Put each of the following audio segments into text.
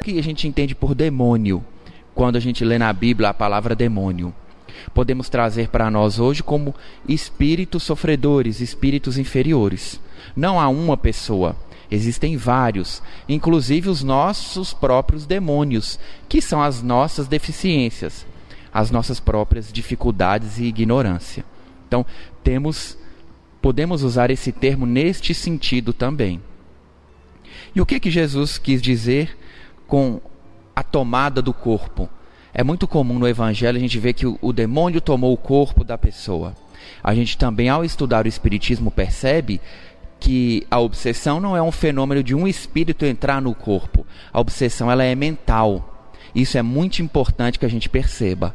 O que a gente entende por demônio quando a gente lê na Bíblia a palavra demônio? Podemos trazer para nós hoje como espíritos sofredores, espíritos inferiores. Não há uma pessoa, existem vários, inclusive os nossos próprios demônios, que são as nossas deficiências, as nossas próprias dificuldades e ignorância. Então, temos podemos usar esse termo neste sentido também. E o que que Jesus quis dizer com a tomada do corpo? É muito comum no evangelho a gente ver que o, o demônio tomou o corpo da pessoa. A gente também ao estudar o espiritismo percebe que a obsessão não é um fenômeno de um espírito entrar no corpo. A obsessão ela é mental. Isso é muito importante que a gente perceba.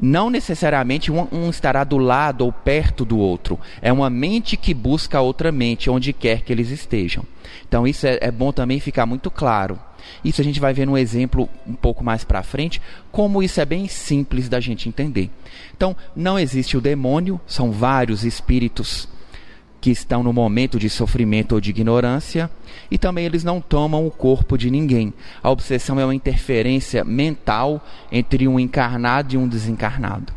Não necessariamente um, um, estará do lado ou perto do outro. É uma mente que busca outra mente, onde quer que eles estejam. Então, isso é, é bom também ficar muito claro. Isso a gente vai ver no exemplo um pouco mais para frente, como isso é bem simples da gente entender. Então, não existe o demônio, são vários espíritos que estão no momento de sofrimento ou de ignorância, e também eles não tomam o corpo de ninguém. A obsessão é uma interferência mental entre um encarnado e um desencarnado.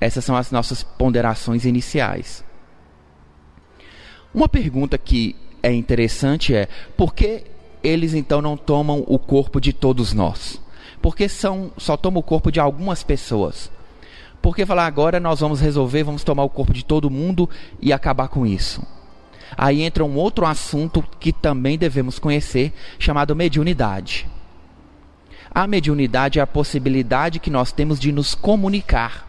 Essas são as nossas ponderações iniciais. Uma pergunta que é interessante é: por que eles então não tomam o corpo de todos nós? Porque são, só tomam o corpo de algumas pessoas. Porque falar agora nós vamos resolver, vamos tomar o corpo de todo mundo e acabar com isso. Aí entra um outro assunto que também devemos conhecer, chamado mediunidade. A mediunidade é a possibilidade que nós temos de nos comunicar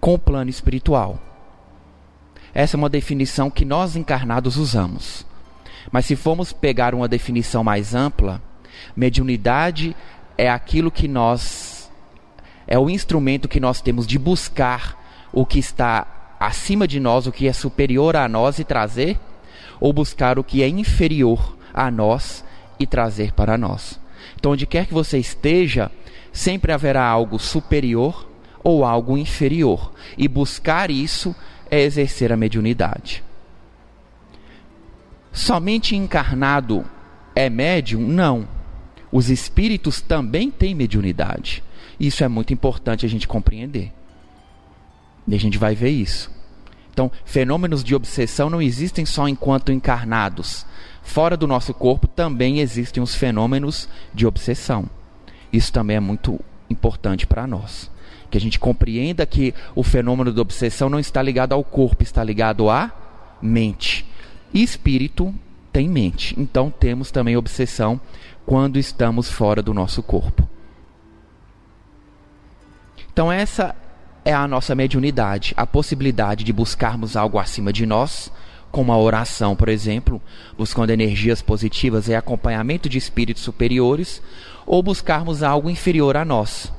com o plano espiritual. Essa é uma definição que nós encarnados usamos. Mas se formos pegar uma definição mais ampla, mediunidade é aquilo que nós é o instrumento que nós temos de buscar o que está acima de nós, o que é superior a nós e trazer, ou buscar o que é inferior a nós e trazer para nós. Então, onde quer que você esteja, sempre haverá algo superior ou algo inferior, e buscar isso é exercer a mediunidade. Somente encarnado é médium? Não. Os espíritos também têm mediunidade. Isso é muito importante a gente compreender. E a gente vai ver isso. Então, fenômenos de obsessão não existem só enquanto encarnados. Fora do nosso corpo também existem os fenômenos de obsessão. Isso também é muito importante para nós. Que a gente compreenda que o fenômeno da obsessão não está ligado ao corpo, está ligado à mente. E espírito tem mente. Então temos também obsessão quando estamos fora do nosso corpo. Então, essa é a nossa mediunidade, a possibilidade de buscarmos algo acima de nós, como a oração, por exemplo, buscando energias positivas e acompanhamento de espíritos superiores, ou buscarmos algo inferior a nós.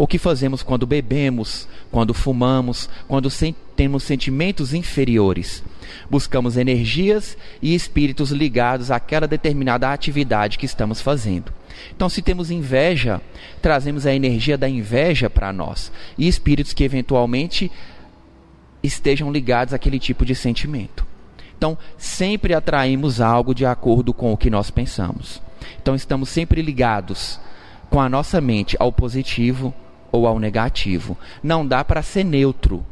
O que fazemos quando bebemos, quando fumamos, quando temos sentimentos inferiores? Buscamos energias e espíritos ligados àquela determinada atividade que estamos fazendo. Então, se temos inveja, trazemos a energia da inveja para nós e espíritos que eventualmente estejam ligados àquele tipo de sentimento. Então, sempre atraímos algo de acordo com o que nós pensamos. Então, estamos sempre ligados com a nossa mente ao positivo ou ao negativo. Não dá para ser neutro.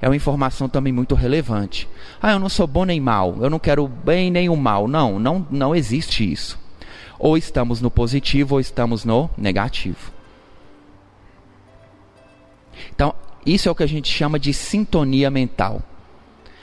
É uma informação também muito relevante. Ah, eu não sou bom nem mal, eu não quero bem nem o mal. Não, não, não existe isso. Ou estamos no positivo ou estamos no negativo. Então, isso é o que a gente chama de sintonia mental.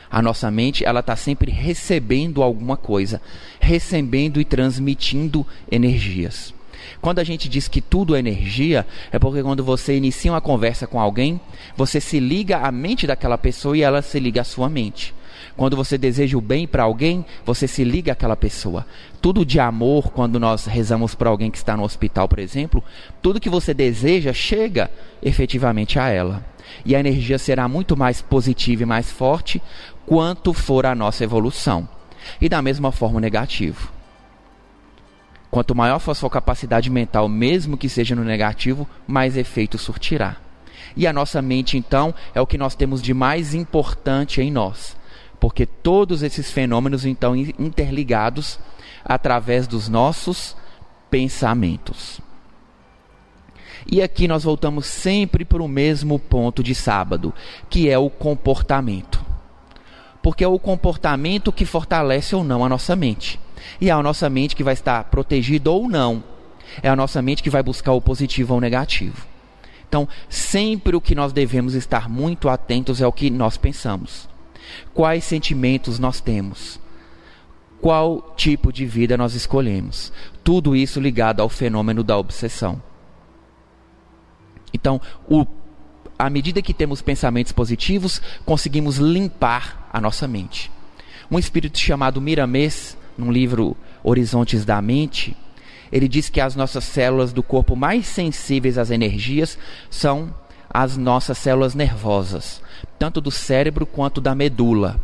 A nossa mente, ela está sempre recebendo alguma coisa, recebendo e transmitindo energias. Quando a gente diz que tudo é energia, é porque quando você inicia uma conversa com alguém, você se liga à mente daquela pessoa e ela se liga à sua mente. Quando você deseja o bem para alguém, você se liga àquela pessoa. Tudo de amor, quando nós rezamos para alguém que está no hospital, por exemplo, tudo que você deseja chega efetivamente a ela. E a energia será muito mais positiva e mais forte quanto for a nossa evolução. E da mesma forma o negativo. Quanto maior for a sua capacidade mental, mesmo que seja no negativo, mais efeito surtirá. E a nossa mente, então, é o que nós temos de mais importante em nós porque todos esses fenômenos então interligados através dos nossos pensamentos. E aqui nós voltamos sempre para o mesmo ponto de sábado, que é o comportamento. Porque é o comportamento que fortalece ou não a nossa mente. E é a nossa mente que vai estar protegida ou não. É a nossa mente que vai buscar o positivo ou o negativo. Então, sempre o que nós devemos estar muito atentos é o que nós pensamos. Quais sentimentos nós temos? Qual tipo de vida nós escolhemos? Tudo isso ligado ao fenômeno da obsessão. Então, o, à medida que temos pensamentos positivos, conseguimos limpar a nossa mente. Um espírito chamado Miramês, num livro Horizontes da Mente, ele diz que as nossas células do corpo mais sensíveis às energias são as nossas células nervosas, tanto do cérebro quanto da medula.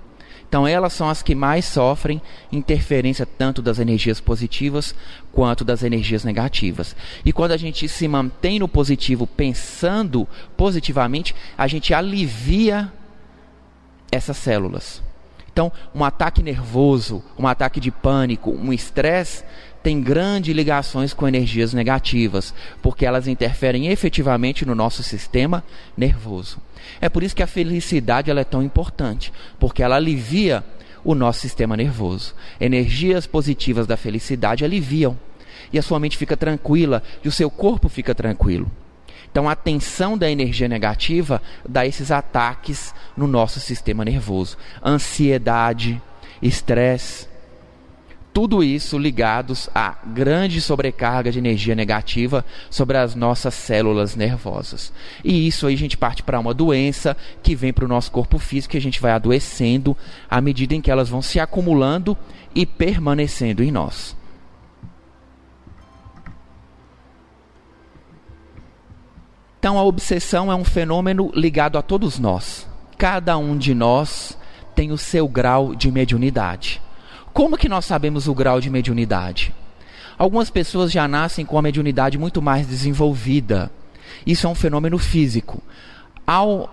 Então, elas são as que mais sofrem interferência tanto das energias positivas quanto das energias negativas. E quando a gente se mantém no positivo, pensando positivamente, a gente alivia essas células. Então, um ataque nervoso, um ataque de pânico, um estresse tem grandes ligações com energias negativas, porque elas interferem efetivamente no nosso sistema nervoso. É por isso que a felicidade ela é tão importante, porque ela alivia o nosso sistema nervoso. Energias positivas da felicidade aliviam, e a sua mente fica tranquila, e o seu corpo fica tranquilo. Então, a tensão da energia negativa dá esses ataques no nosso sistema nervoso. Ansiedade, estresse, tudo isso ligados à grande sobrecarga de energia negativa sobre as nossas células nervosas. E isso aí a gente parte para uma doença que vem para o nosso corpo físico e a gente vai adoecendo à medida em que elas vão se acumulando e permanecendo em nós. Então a obsessão é um fenômeno ligado a todos nós. Cada um de nós tem o seu grau de mediunidade. Como que nós sabemos o grau de mediunidade? Algumas pessoas já nascem com a mediunidade muito mais desenvolvida. Isso é um fenômeno físico. Ao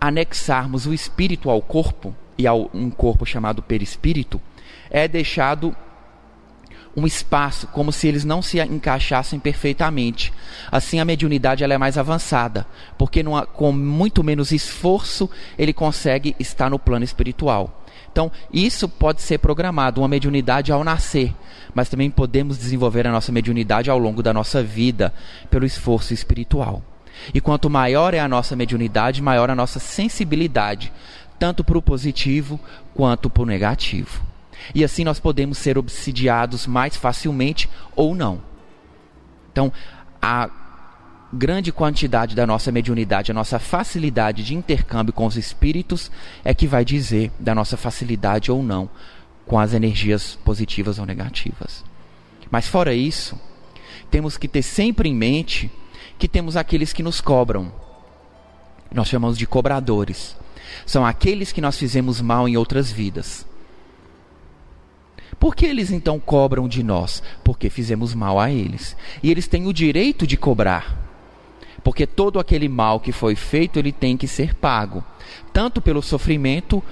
anexarmos o espírito ao corpo, e ao um corpo chamado perispírito, é deixado um espaço, como se eles não se encaixassem perfeitamente. Assim, a mediunidade ela é mais avançada, porque numa, com muito menos esforço ele consegue estar no plano espiritual. Então, isso pode ser programado, uma mediunidade ao nascer, mas também podemos desenvolver a nossa mediunidade ao longo da nossa vida, pelo esforço espiritual. E quanto maior é a nossa mediunidade, maior a nossa sensibilidade, tanto para o positivo quanto para o negativo. E assim nós podemos ser obsidiados mais facilmente ou não. Então, a grande quantidade da nossa mediunidade, a nossa facilidade de intercâmbio com os espíritos é que vai dizer da nossa facilidade ou não com as energias positivas ou negativas. Mas fora isso, temos que ter sempre em mente que temos aqueles que nos cobram. Nós chamamos de cobradores. São aqueles que nós fizemos mal em outras vidas. Por que eles então cobram de nós? Porque fizemos mal a eles. E eles têm o direito de cobrar porque todo aquele mal que foi feito ele tem que ser pago, tanto pelo sofrimento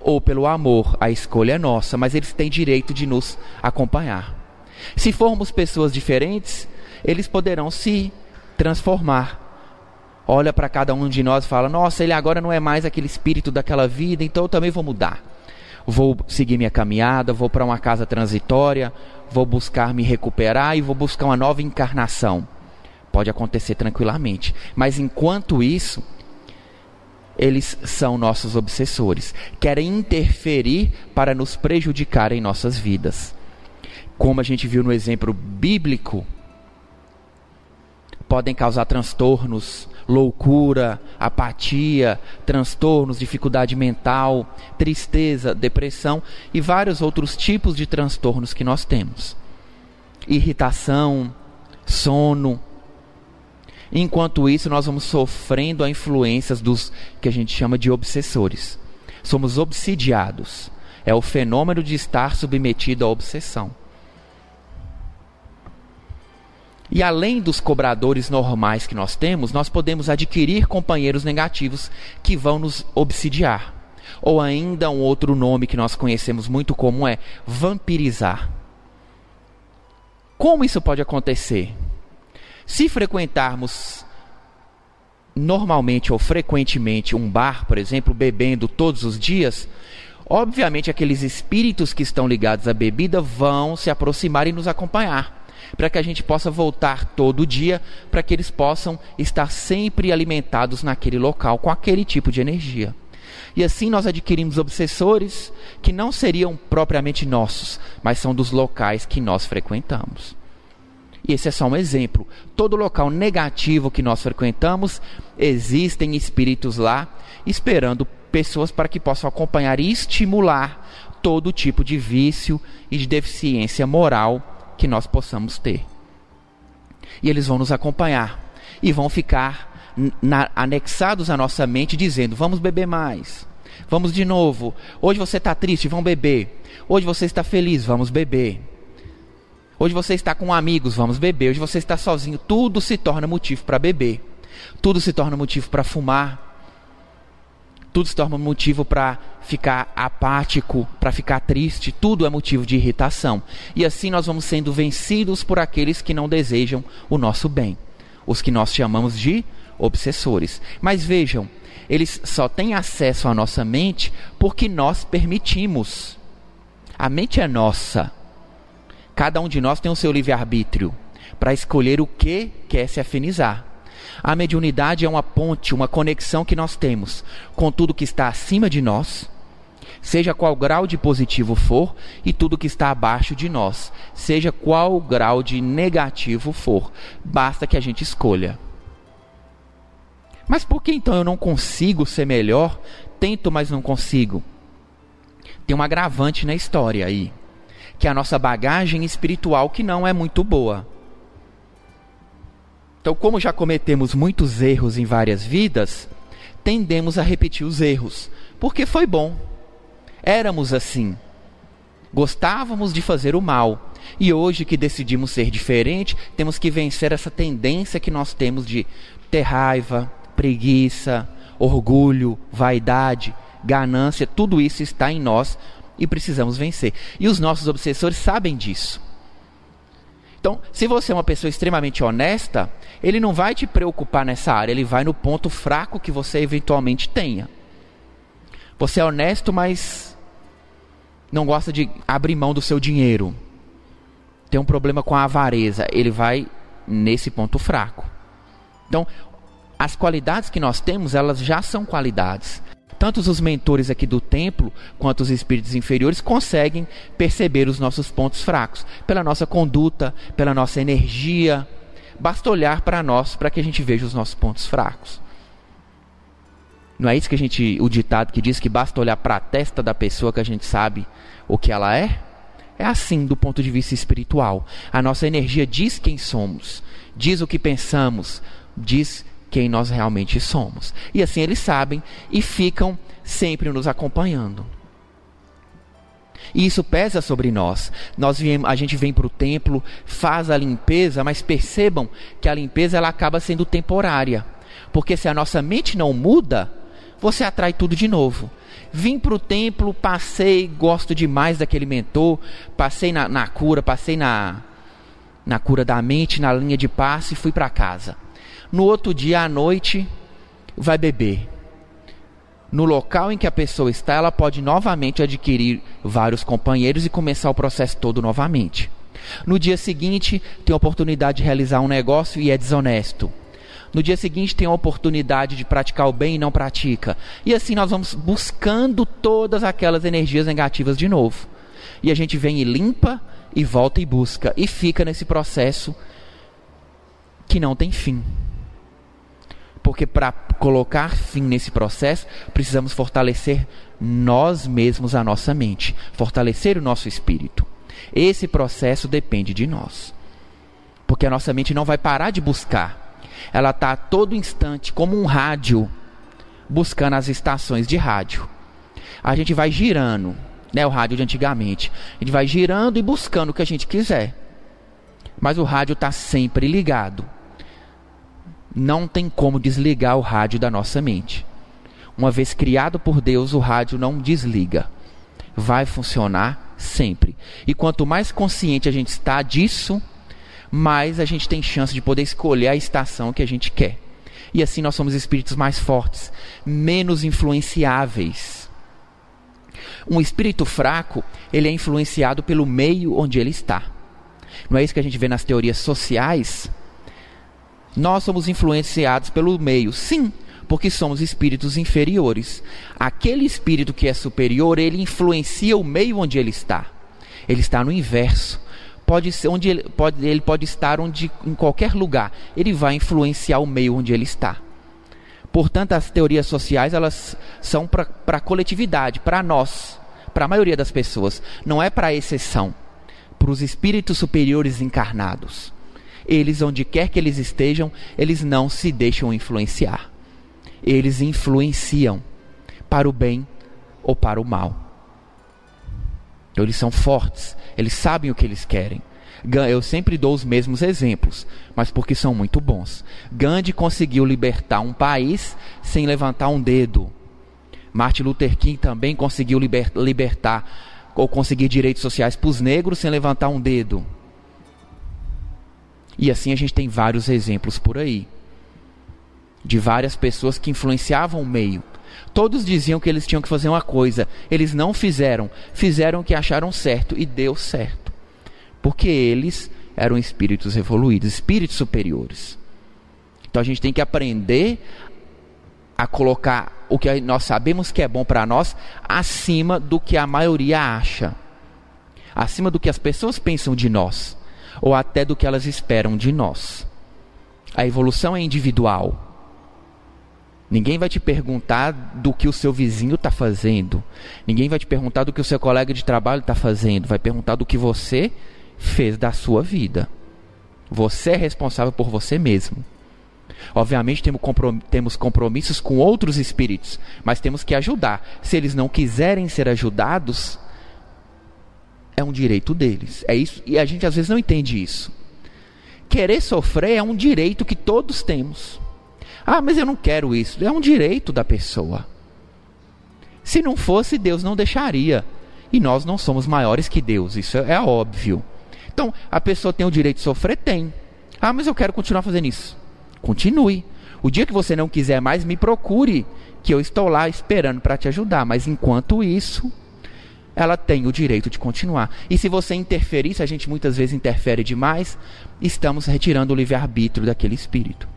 ou pelo amor. A escolha é nossa, mas eles têm direito de nos acompanhar. Se formos pessoas diferentes, eles poderão se transformar. Olha para cada um de nós e fala: Nossa, ele agora não é mais aquele espírito daquela vida, então eu também vou mudar. Vou seguir minha caminhada, vou para uma casa transitória, vou buscar me recuperar e vou buscar uma nova encarnação. Pode acontecer tranquilamente. Mas enquanto isso, eles são nossos obsessores. Querem interferir para nos prejudicar em nossas vidas. Como a gente viu no exemplo bíblico, podem causar transtornos, loucura, apatia, transtornos, dificuldade mental, tristeza, depressão e vários outros tipos de transtornos que nós temos. Irritação, sono, Enquanto isso, nós vamos sofrendo a influências dos que a gente chama de obsessores. Somos obsidiados. É o fenômeno de estar submetido à obsessão. E além dos cobradores normais que nós temos, nós podemos adquirir companheiros negativos que vão nos obsidiar. Ou ainda um outro nome que nós conhecemos muito comum é vampirizar. Como isso pode acontecer? Se frequentarmos normalmente ou frequentemente um bar, por exemplo, bebendo todos os dias, obviamente aqueles espíritos que estão ligados à bebida vão se aproximar e nos acompanhar, para que a gente possa voltar todo dia, para que eles possam estar sempre alimentados naquele local com aquele tipo de energia. E assim nós adquirimos obsessores que não seriam propriamente nossos, mas são dos locais que nós frequentamos. E esse é só um exemplo. Todo local negativo que nós frequentamos, existem espíritos lá esperando pessoas para que possam acompanhar e estimular todo tipo de vício e de deficiência moral que nós possamos ter. E eles vão nos acompanhar e vão ficar na, anexados à nossa mente, dizendo: vamos beber mais, vamos de novo. Hoje você está triste, vamos beber. Hoje você está feliz, vamos beber. Hoje você está com amigos, vamos beber. Hoje você está sozinho, tudo se torna motivo para beber. Tudo se torna motivo para fumar. Tudo se torna motivo para ficar apático, para ficar triste. Tudo é motivo de irritação. E assim nós vamos sendo vencidos por aqueles que não desejam o nosso bem. Os que nós chamamos de obsessores. Mas vejam, eles só têm acesso à nossa mente porque nós permitimos. A mente é nossa. Cada um de nós tem o seu livre-arbítrio para escolher o que quer se afinizar. A mediunidade é uma ponte, uma conexão que nós temos com tudo que está acima de nós, seja qual grau de positivo for, e tudo que está abaixo de nós, seja qual grau de negativo for. Basta que a gente escolha. Mas por que então eu não consigo ser melhor? Tento, mas não consigo. Tem um agravante na história aí que é a nossa bagagem espiritual que não é muito boa. Então, como já cometemos muitos erros em várias vidas, tendemos a repetir os erros, porque foi bom. Éramos assim. Gostávamos de fazer o mal. E hoje que decidimos ser diferente, temos que vencer essa tendência que nós temos de ter raiva, preguiça, orgulho, vaidade, ganância, tudo isso está em nós e precisamos vencer. E os nossos obsessores sabem disso. Então, se você é uma pessoa extremamente honesta, ele não vai te preocupar nessa área, ele vai no ponto fraco que você eventualmente tenha. Você é honesto, mas não gosta de abrir mão do seu dinheiro. Tem um problema com a avareza, ele vai nesse ponto fraco. Então, as qualidades que nós temos, elas já são qualidades tanto os mentores aqui do templo quanto os espíritos inferiores conseguem perceber os nossos pontos fracos pela nossa conduta, pela nossa energia. Basta olhar para nós para que a gente veja os nossos pontos fracos. Não é isso que a gente, o ditado que diz que basta olhar para a testa da pessoa que a gente sabe o que ela é? É assim do ponto de vista espiritual. A nossa energia diz quem somos, diz o que pensamos, diz quem nós realmente somos. E assim eles sabem e ficam sempre nos acompanhando. E isso pesa sobre nós. Nós viemos, a gente vem para o templo, faz a limpeza, mas percebam que a limpeza ela acaba sendo temporária. Porque se a nossa mente não muda, você atrai tudo de novo. Vim para o templo, passei, gosto demais daquele mentor, passei na, na cura, passei na, na cura da mente, na linha de passe e fui para casa. No outro dia à noite, vai beber. No local em que a pessoa está, ela pode novamente adquirir vários companheiros e começar o processo todo novamente. No dia seguinte, tem a oportunidade de realizar um negócio e é desonesto. No dia seguinte, tem a oportunidade de praticar o bem e não pratica. E assim nós vamos buscando todas aquelas energias negativas de novo. E a gente vem e limpa, e volta e busca, e fica nesse processo que não tem fim porque para colocar fim nesse processo, precisamos fortalecer nós mesmos a nossa mente, fortalecer o nosso espírito. Esse processo depende de nós. Porque a nossa mente não vai parar de buscar. Ela está a todo instante, como um rádio, buscando as estações de rádio. A gente vai girando, né, o rádio de antigamente. A gente vai girando e buscando o que a gente quiser. Mas o rádio está sempre ligado não tem como desligar o rádio da nossa mente. Uma vez criado por Deus, o rádio não desliga. Vai funcionar sempre. E quanto mais consciente a gente está disso, mais a gente tem chance de poder escolher a estação que a gente quer. E assim nós somos espíritos mais fortes, menos influenciáveis. Um espírito fraco, ele é influenciado pelo meio onde ele está. Não é isso que a gente vê nas teorias sociais? Nós somos influenciados pelo meio, sim, porque somos espíritos inferiores. Aquele espírito que é superior, ele influencia o meio onde ele está. Ele está no inverso. Pode ser onde ele pode, ele pode estar onde, em qualquer lugar. Ele vai influenciar o meio onde ele está. Portanto, as teorias sociais elas são para a coletividade, para nós, para a maioria das pessoas. Não é para exceção, para os espíritos superiores encarnados. Eles, onde quer que eles estejam, eles não se deixam influenciar. Eles influenciam para o bem ou para o mal. Então, eles são fortes, eles sabem o que eles querem. Eu sempre dou os mesmos exemplos, mas porque são muito bons. Gandhi conseguiu libertar um país sem levantar um dedo. Martin Luther King também conseguiu liber libertar ou conseguir direitos sociais para os negros sem levantar um dedo. E assim a gente tem vários exemplos por aí de várias pessoas que influenciavam o meio, Todos diziam que eles tinham que fazer uma coisa, eles não fizeram, fizeram o que acharam certo e deu certo. Porque eles eram espíritos evoluídos, espíritos superiores. Então a gente tem que aprender a colocar o que nós sabemos que é bom para nós acima do que a maioria acha, acima do que as pessoas pensam de nós, ou até do que elas esperam de nós. A evolução é individual. Ninguém vai te perguntar do que o seu vizinho está fazendo. Ninguém vai te perguntar do que o seu colega de trabalho está fazendo. Vai perguntar do que você fez da sua vida. Você é responsável por você mesmo. Obviamente temos compromissos com outros espíritos, mas temos que ajudar. Se eles não quiserem ser ajudados, é um direito deles. É isso, e a gente às vezes não entende isso. Querer sofrer é um direito que todos temos. Ah, mas eu não quero isso. É um direito da pessoa. Se não fosse, Deus não deixaria. E nós não somos maiores que Deus, isso é óbvio. Então, a pessoa tem o direito de sofrer? Tem. Ah, mas eu quero continuar fazendo isso. Continue. O dia que você não quiser mais, me procure, que eu estou lá esperando para te ajudar. Mas enquanto isso, ela tem o direito de continuar. E se você interferir, se a gente muitas vezes interfere demais, estamos retirando o livre-arbítrio daquele espírito.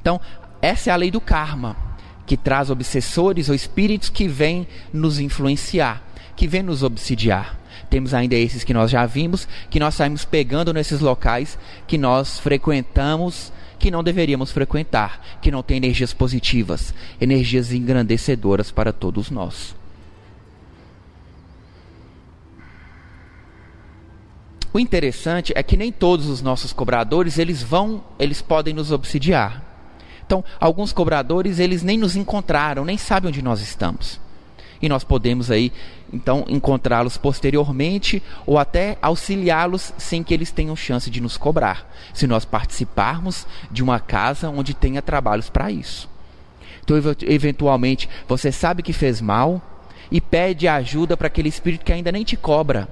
Então, essa é a lei do karma, que traz obsessores ou espíritos que vêm nos influenciar, que vêm nos obsidiar. Temos ainda esses que nós já vimos, que nós saímos pegando nesses locais que nós frequentamos, que não deveríamos frequentar, que não tem energias positivas, energias engrandecedoras para todos nós. O interessante é que nem todos os nossos cobradores eles vão, eles podem nos obsidiar. Então, alguns cobradores, eles nem nos encontraram, nem sabem onde nós estamos. E nós podemos aí, então, encontrá-los posteriormente ou até auxiliá-los sem que eles tenham chance de nos cobrar, se nós participarmos de uma casa onde tenha trabalhos para isso. Então, eventualmente, você sabe que fez mal e pede ajuda para aquele espírito que ainda nem te cobra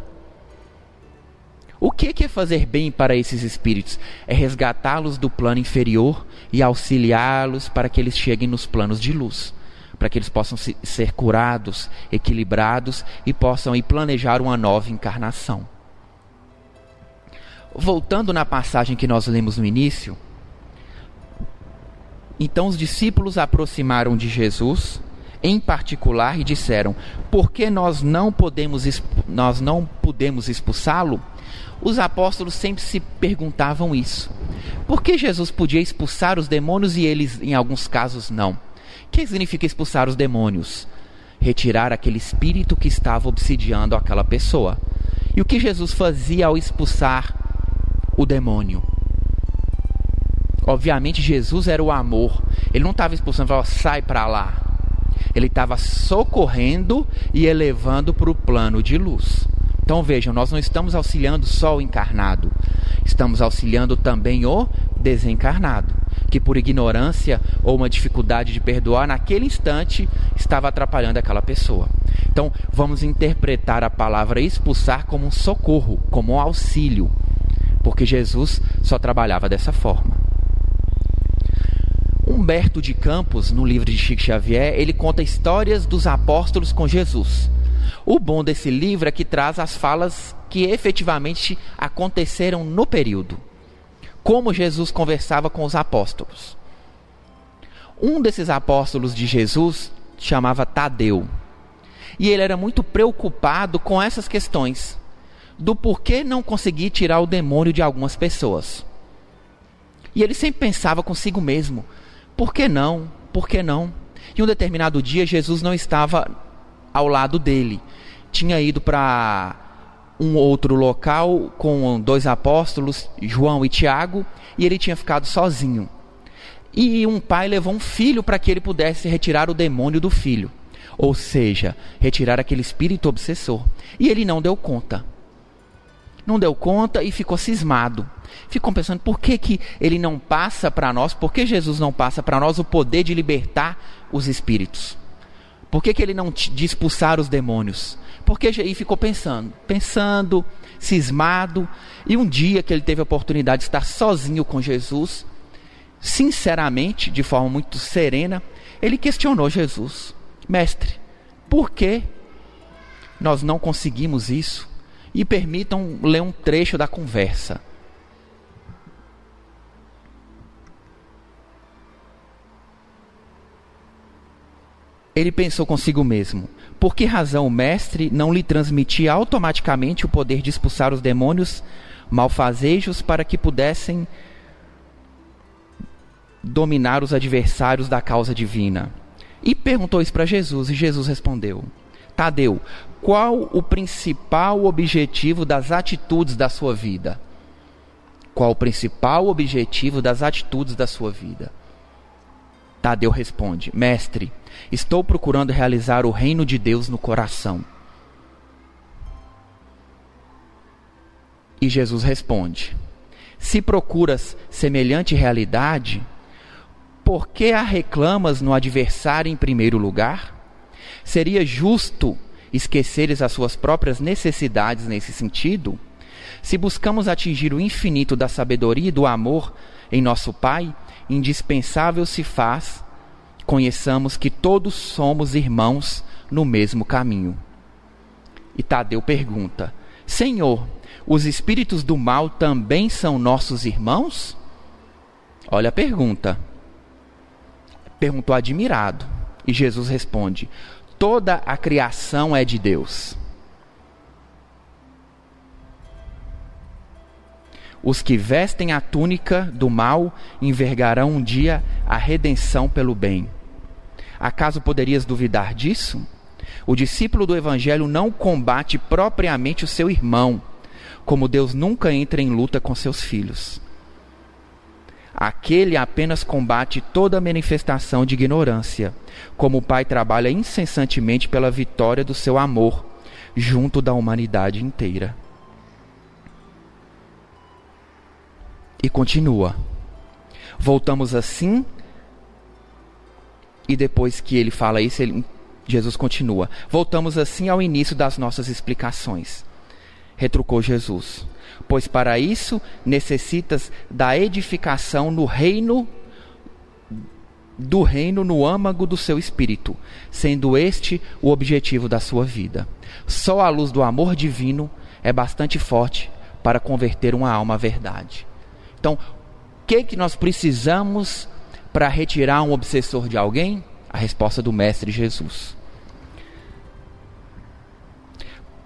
o que é fazer bem para esses espíritos? É resgatá-los do plano inferior e auxiliá-los para que eles cheguem nos planos de luz, para que eles possam ser curados, equilibrados e possam aí planejar uma nova encarnação. Voltando na passagem que nós lemos no início, então os discípulos aproximaram de Jesus, em particular, e disseram: Por que nós não podemos, nós não podemos expulsá-lo? Os apóstolos sempre se perguntavam isso. Por que Jesus podia expulsar os demônios e eles, em alguns casos, não? O que significa expulsar os demônios? Retirar aquele espírito que estava obsidiando aquela pessoa. E o que Jesus fazia ao expulsar o demônio? Obviamente, Jesus era o amor. Ele não estava expulsando, falava, sai para lá. Ele estava socorrendo e elevando para o plano de luz. Então vejam, nós não estamos auxiliando só o encarnado, estamos auxiliando também o desencarnado, que por ignorância ou uma dificuldade de perdoar, naquele instante estava atrapalhando aquela pessoa. Então vamos interpretar a palavra expulsar como um socorro, como um auxílio. porque Jesus só trabalhava dessa forma. Humberto de Campos, no livro de Chico Xavier, ele conta histórias dos apóstolos com Jesus. O bom desse livro é que traz as falas que efetivamente aconteceram no período. Como Jesus conversava com os apóstolos. Um desses apóstolos de Jesus chamava Tadeu. E ele era muito preocupado com essas questões do porquê não conseguir tirar o demônio de algumas pessoas. E ele sempre pensava consigo mesmo: por que não? Por que não? E um determinado dia Jesus não estava ao lado dele. Tinha ido para um outro local com dois apóstolos, João e Tiago, e ele tinha ficado sozinho. E um pai levou um filho para que ele pudesse retirar o demônio do filho, ou seja, retirar aquele espírito obsessor. E ele não deu conta. Não deu conta e ficou cismado. Ficou pensando por que, que ele não passa para nós, por que Jesus não passa para nós o poder de libertar os espíritos? Por que, que ele não de expulsar os demônios? Porque e ficou pensando, pensando, cismado. E um dia que ele teve a oportunidade de estar sozinho com Jesus, sinceramente, de forma muito serena, ele questionou Jesus: Mestre, por que nós não conseguimos isso? E permitam ler um trecho da conversa. Ele pensou consigo mesmo: por que razão o mestre não lhe transmitia automaticamente o poder de expulsar os demônios malfazejos para que pudessem dominar os adversários da causa divina? E perguntou isso para Jesus, e Jesus respondeu: Tadeu, qual o principal objetivo das atitudes da sua vida? Qual o principal objetivo das atitudes da sua vida? Tadeu responde: Mestre, estou procurando realizar o reino de Deus no coração. E Jesus responde: Se procuras semelhante realidade, por que a reclamas no adversário em primeiro lugar? Seria justo esqueceres as suas próprias necessidades nesse sentido? Se buscamos atingir o infinito da sabedoria e do amor em nosso Pai, indispensável se faz conheçamos que todos somos irmãos no mesmo caminho. E Tadeu pergunta: Senhor, os espíritos do mal também são nossos irmãos? Olha a pergunta. Perguntou admirado. E Jesus responde: Toda a criação é de Deus. Os que vestem a túnica do mal envergarão um dia a redenção pelo bem. Acaso poderias duvidar disso? O discípulo do Evangelho não combate propriamente o seu irmão, como Deus nunca entra em luta com seus filhos. Aquele apenas combate toda manifestação de ignorância, como o Pai trabalha incessantemente pela vitória do seu amor junto da humanidade inteira. E continua. Voltamos assim, e depois que ele fala isso, ele, Jesus continua. Voltamos assim ao início das nossas explicações. Retrucou Jesus. Pois para isso necessitas da edificação no reino do reino no âmago do seu espírito, sendo este o objetivo da sua vida. Só a luz do amor divino é bastante forte para converter uma alma à verdade. Então, o que, que nós precisamos para retirar um obsessor de alguém? A resposta do Mestre Jesus.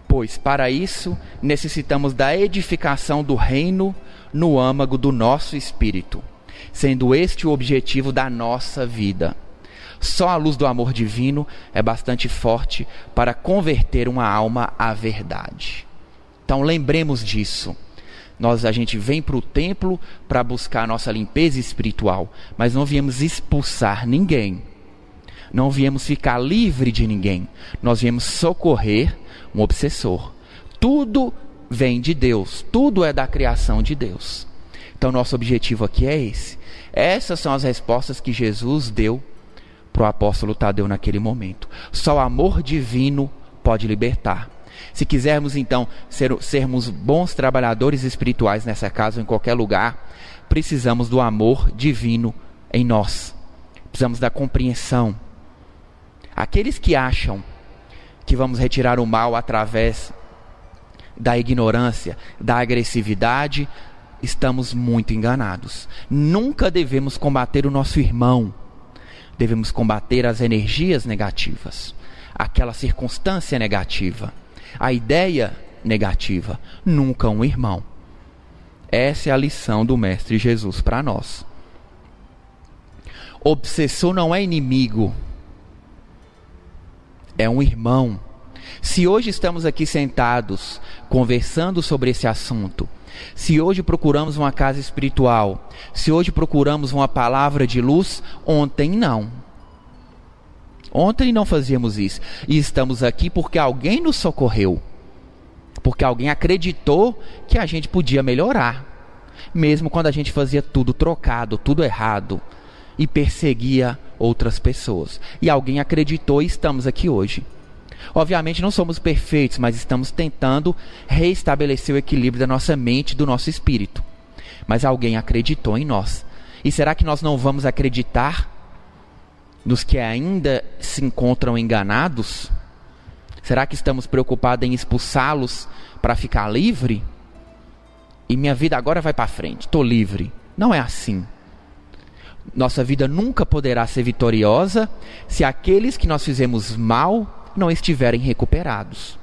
Pois para isso necessitamos da edificação do reino no âmago do nosso espírito, sendo este o objetivo da nossa vida. Só a luz do amor divino é bastante forte para converter uma alma à verdade. Então lembremos disso. Nós a gente vem para o templo para buscar a nossa limpeza espiritual, mas não viemos expulsar ninguém. Não viemos ficar livre de ninguém. Nós viemos socorrer um obsessor. Tudo vem de Deus, tudo é da criação de Deus. Então nosso objetivo aqui é esse. Essas são as respostas que Jesus deu para o apóstolo Tadeu naquele momento. Só o amor divino pode libertar. Se quisermos então ser, sermos bons trabalhadores espirituais nessa casa ou em qualquer lugar, precisamos do amor divino em nós. Precisamos da compreensão. Aqueles que acham que vamos retirar o mal através da ignorância, da agressividade, estamos muito enganados. Nunca devemos combater o nosso irmão. Devemos combater as energias negativas, aquela circunstância negativa a ideia negativa, nunca um irmão. Essa é a lição do Mestre Jesus para nós. Obsessor não é inimigo, é um irmão. Se hoje estamos aqui sentados conversando sobre esse assunto, se hoje procuramos uma casa espiritual, se hoje procuramos uma palavra de luz, ontem não. Ontem não fazíamos isso. E estamos aqui porque alguém nos socorreu. Porque alguém acreditou que a gente podia melhorar. Mesmo quando a gente fazia tudo trocado, tudo errado. E perseguia outras pessoas. E alguém acreditou e estamos aqui hoje. Obviamente não somos perfeitos, mas estamos tentando reestabelecer o equilíbrio da nossa mente e do nosso espírito. Mas alguém acreditou em nós. E será que nós não vamos acreditar nos que ainda se encontram enganados? Será que estamos preocupados em expulsá-los para ficar livre? E minha vida agora vai para frente, estou livre. Não é assim. Nossa vida nunca poderá ser vitoriosa se aqueles que nós fizemos mal não estiverem recuperados,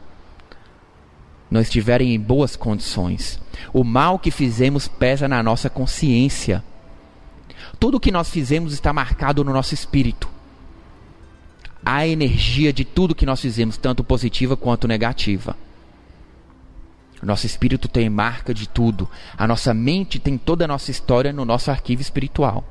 não estiverem em boas condições. O mal que fizemos pesa na nossa consciência. Tudo o que nós fizemos está marcado no nosso espírito. A energia de tudo que nós fizemos, tanto positiva quanto negativa. O nosso espírito tem marca de tudo. A nossa mente tem toda a nossa história no nosso arquivo espiritual.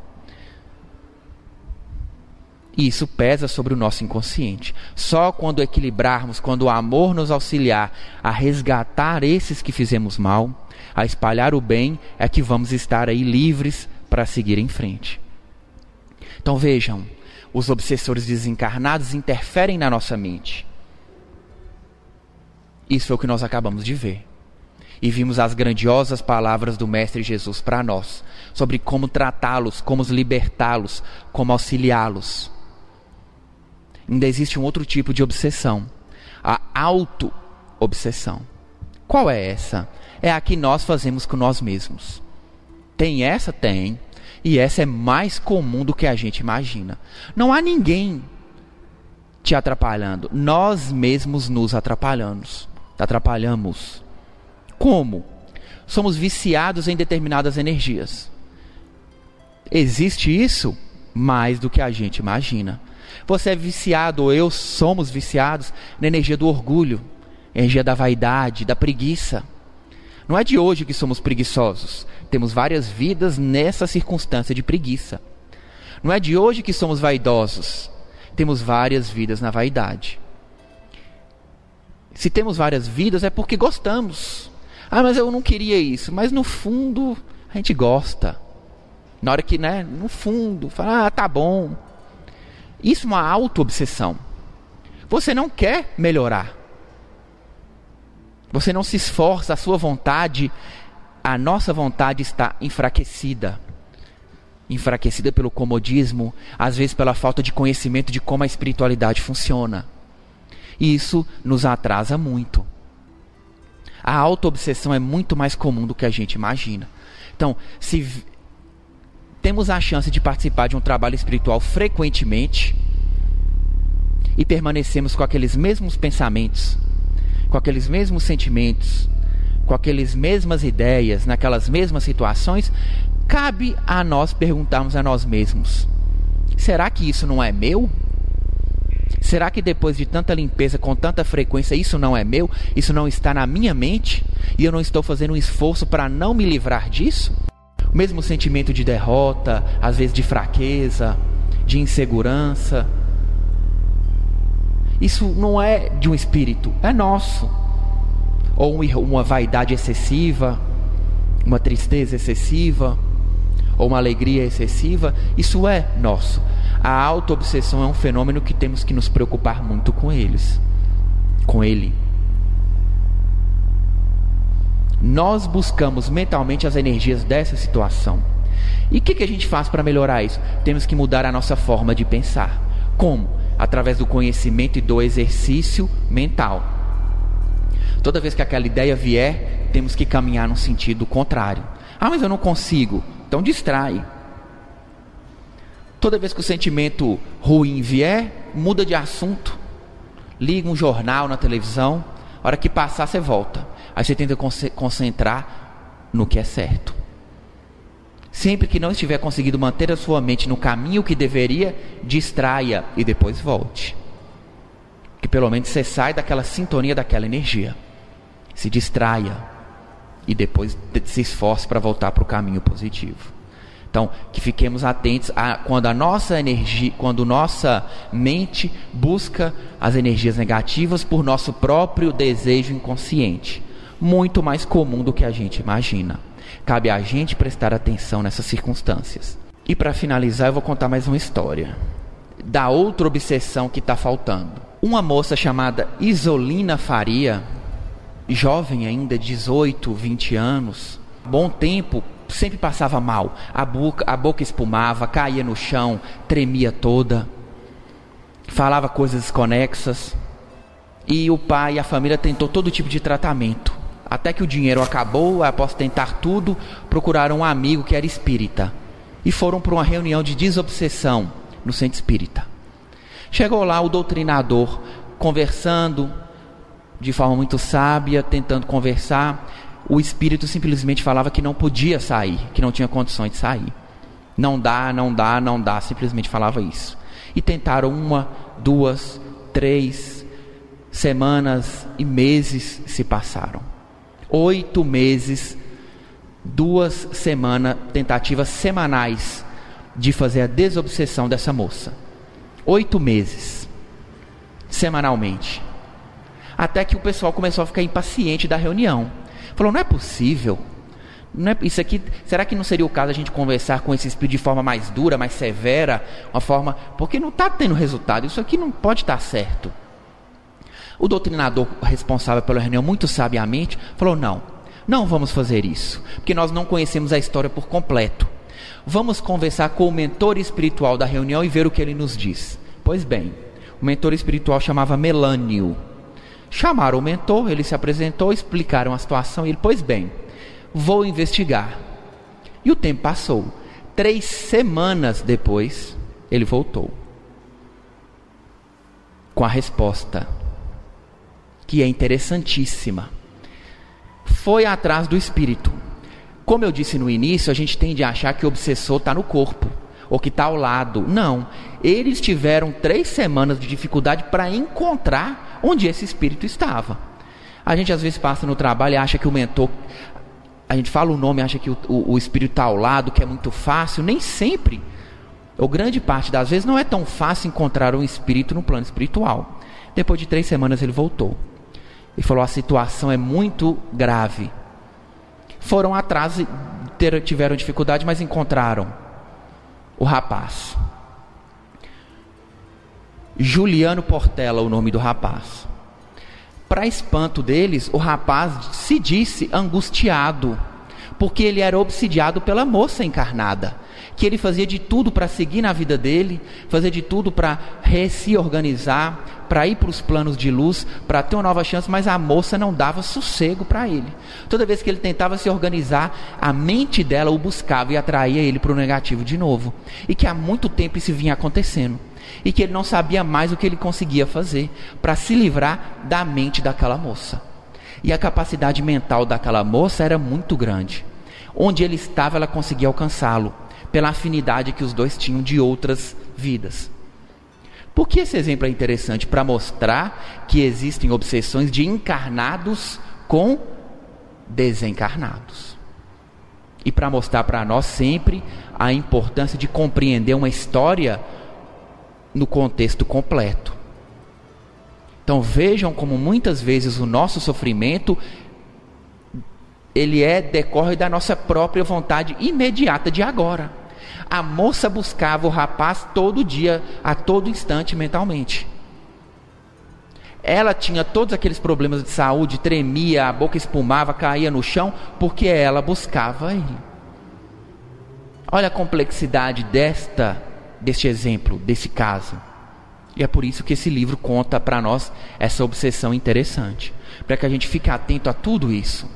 E isso pesa sobre o nosso inconsciente. Só quando equilibrarmos, quando o amor nos auxiliar a resgatar esses que fizemos mal, a espalhar o bem, é que vamos estar aí livres para seguir em frente. Então vejam, os obsessores desencarnados interferem na nossa mente. Isso é o que nós acabamos de ver. E vimos as grandiosas palavras do Mestre Jesus para nós, sobre como tratá-los, como libertá-los, como auxiliá-los. Ainda existe um outro tipo de obsessão, a auto-obsessão. Qual é essa? É a que nós fazemos com nós mesmos. Tem essa? Tem. E essa é mais comum do que a gente imagina. Não há ninguém te atrapalhando. Nós mesmos nos atrapalhamos. Atrapalhamos. Como? Somos viciados em determinadas energias. Existe isso mais do que a gente imagina. Você é viciado, ou eu somos viciados na energia do orgulho, energia da vaidade, da preguiça. Não é de hoje que somos preguiçosos. Temos várias vidas nessa circunstância de preguiça. Não é de hoje que somos vaidosos. Temos várias vidas na vaidade. Se temos várias vidas é porque gostamos. Ah, mas eu não queria isso. Mas no fundo, a gente gosta. Na hora que, né, no fundo, fala, ah, tá bom. Isso é uma auto-obsessão. Você não quer melhorar. Você não se esforça, a sua vontade, a nossa vontade está enfraquecida. Enfraquecida pelo comodismo, às vezes pela falta de conhecimento de como a espiritualidade funciona. E isso nos atrasa muito. A autoobsessão é muito mais comum do que a gente imagina. Então, se temos a chance de participar de um trabalho espiritual frequentemente e permanecemos com aqueles mesmos pensamentos, com aqueles mesmos sentimentos, com aquelas mesmas ideias, naquelas mesmas situações, cabe a nós perguntarmos a nós mesmos: será que isso não é meu? Será que depois de tanta limpeza, com tanta frequência, isso não é meu? Isso não está na minha mente? E eu não estou fazendo um esforço para não me livrar disso? O mesmo sentimento de derrota, às vezes de fraqueza, de insegurança, isso não é de um espírito, é nosso. Ou uma vaidade excessiva, uma tristeza excessiva, ou uma alegria excessiva, isso é nosso. A auto-obsessão é um fenômeno que temos que nos preocupar muito com eles. Com ele. Nós buscamos mentalmente as energias dessa situação. E o que, que a gente faz para melhorar isso? Temos que mudar a nossa forma de pensar. Como? Através do conhecimento e do exercício mental. Toda vez que aquela ideia vier, temos que caminhar no sentido contrário. Ah, mas eu não consigo. Então distrai. Toda vez que o sentimento ruim vier, muda de assunto. Liga um jornal na televisão. A hora que passar, você volta. Aí você tenta concentrar no que é certo. Sempre que não estiver conseguindo manter a sua mente no caminho que deveria, distraia e depois volte. Que pelo menos você sai daquela sintonia, daquela energia. Se distraia e depois se esforce para voltar para o caminho positivo. Então, que fiquemos atentos a quando a nossa energia, quando nossa mente busca as energias negativas por nosso próprio desejo inconsciente, muito mais comum do que a gente imagina. Cabe a gente prestar atenção nessas circunstâncias. E para finalizar, eu vou contar mais uma história da outra obsessão que está faltando. Uma moça chamada Isolina Faria, jovem ainda, 18, 20 anos, bom tempo, sempre passava mal. A boca, a boca espumava, caía no chão, tremia toda, falava coisas desconexas. E o pai e a família tentou todo tipo de tratamento. Até que o dinheiro acabou, após tentar tudo, procuraram um amigo que era espírita e foram para uma reunião de desobsessão no centro espírita. Chegou lá o doutrinador conversando de forma muito sábia, tentando conversar. O espírito simplesmente falava que não podia sair, que não tinha condições de sair. Não dá, não dá, não dá, simplesmente falava isso. E tentaram uma, duas, três semanas e meses se passaram oito meses, duas semanas, tentativas semanais de fazer a desobsessão dessa moça. Oito meses, semanalmente. Até que o pessoal começou a ficar impaciente da reunião. Falou: não é possível. Não é, isso aqui, será que não seria o caso a gente conversar com esse espírito de forma mais dura, mais severa, uma forma, porque não está tendo resultado. Isso aqui não pode estar certo. O doutrinador responsável pela reunião, muito sabiamente, falou: não, não vamos fazer isso, porque nós não conhecemos a história por completo. Vamos conversar com o mentor espiritual da reunião e ver o que ele nos diz. Pois bem, o mentor espiritual chamava Melânio. Chamaram o mentor, ele se apresentou, explicaram a situação e ele, pois bem, vou investigar. E o tempo passou. Três semanas depois, ele voltou com a resposta que é interessantíssima. Foi atrás do espírito. Como eu disse no início, a gente tende a achar que o obsessor está no corpo ou que está ao lado. Não. Eles tiveram três semanas de dificuldade para encontrar onde esse espírito estava. A gente às vezes passa no trabalho e acha que o mentor. A gente fala o nome, acha que o, o, o espírito está ao lado, que é muito fácil. Nem sempre, ou grande parte das vezes, não é tão fácil encontrar um espírito no plano espiritual. Depois de três semanas ele voltou e falou: a situação é muito grave. Foram atrás tiveram dificuldade, mas encontraram o rapaz. Juliano Portela, o nome do rapaz. Para espanto deles, o rapaz se disse angustiado, porque ele era obsidiado pela moça encarnada que ele fazia de tudo para seguir na vida dele, fazia de tudo para se organizar, para ir para os planos de luz, para ter uma nova chance, mas a moça não dava sossego para ele. Toda vez que ele tentava se organizar, a mente dela o buscava e atraía ele para o negativo de novo. E que há muito tempo isso vinha acontecendo. E que ele não sabia mais o que ele conseguia fazer para se livrar da mente daquela moça. E a capacidade mental daquela moça era muito grande. Onde ele estava, ela conseguia alcançá-lo pela afinidade que os dois tinham de outras vidas. Por que esse exemplo é interessante? Para mostrar que existem obsessões de encarnados com desencarnados. E para mostrar para nós sempre a importância de compreender uma história no contexto completo. Então vejam como muitas vezes o nosso sofrimento ele é decorre da nossa própria vontade imediata de agora. A moça buscava o rapaz todo dia, a todo instante mentalmente. Ela tinha todos aqueles problemas de saúde, tremia, a boca espumava, caía no chão, porque ela buscava ele. Olha a complexidade desta deste exemplo, desse caso. E é por isso que esse livro conta para nós essa obsessão interessante, para que a gente fique atento a tudo isso.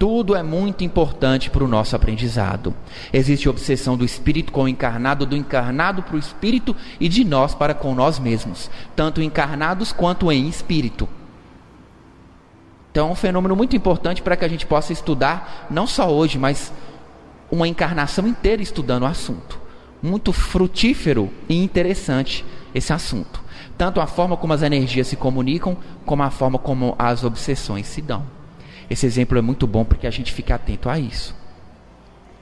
Tudo é muito importante para o nosso aprendizado. Existe obsessão do espírito com o encarnado, do encarnado para o espírito e de nós para com nós mesmos, tanto encarnados quanto em espírito. Então é um fenômeno muito importante para que a gente possa estudar, não só hoje, mas uma encarnação inteira estudando o assunto. Muito frutífero e interessante esse assunto. Tanto a forma como as energias se comunicam, como a forma como as obsessões se dão. Esse exemplo é muito bom porque a gente fica atento a isso.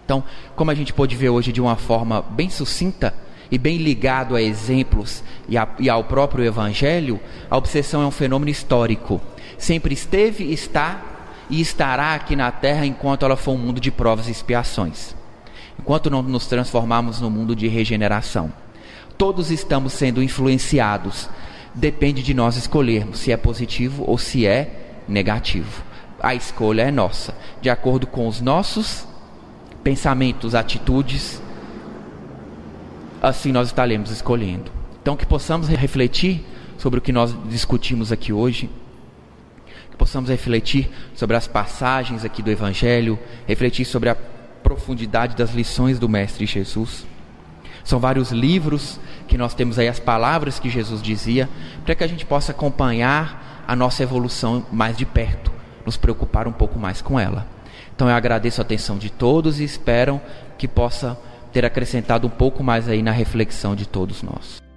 Então, como a gente pôde ver hoje de uma forma bem sucinta e bem ligado a exemplos e, a, e ao próprio Evangelho, a obsessão é um fenômeno histórico. Sempre esteve, está e estará aqui na Terra enquanto ela for um mundo de provas e expiações. Enquanto não nos transformarmos no mundo de regeneração. Todos estamos sendo influenciados. Depende de nós escolhermos se é positivo ou se é negativo a escolha é nossa, de acordo com os nossos pensamentos, atitudes, assim nós estaremos escolhendo. Então, que possamos refletir sobre o que nós discutimos aqui hoje, que possamos refletir sobre as passagens aqui do Evangelho, refletir sobre a profundidade das lições do Mestre Jesus. São vários livros que nós temos aí as palavras que Jesus dizia, para que a gente possa acompanhar a nossa evolução mais de perto nos preocupar um pouco mais com ela. Então eu agradeço a atenção de todos e espero que possa ter acrescentado um pouco mais aí na reflexão de todos nós.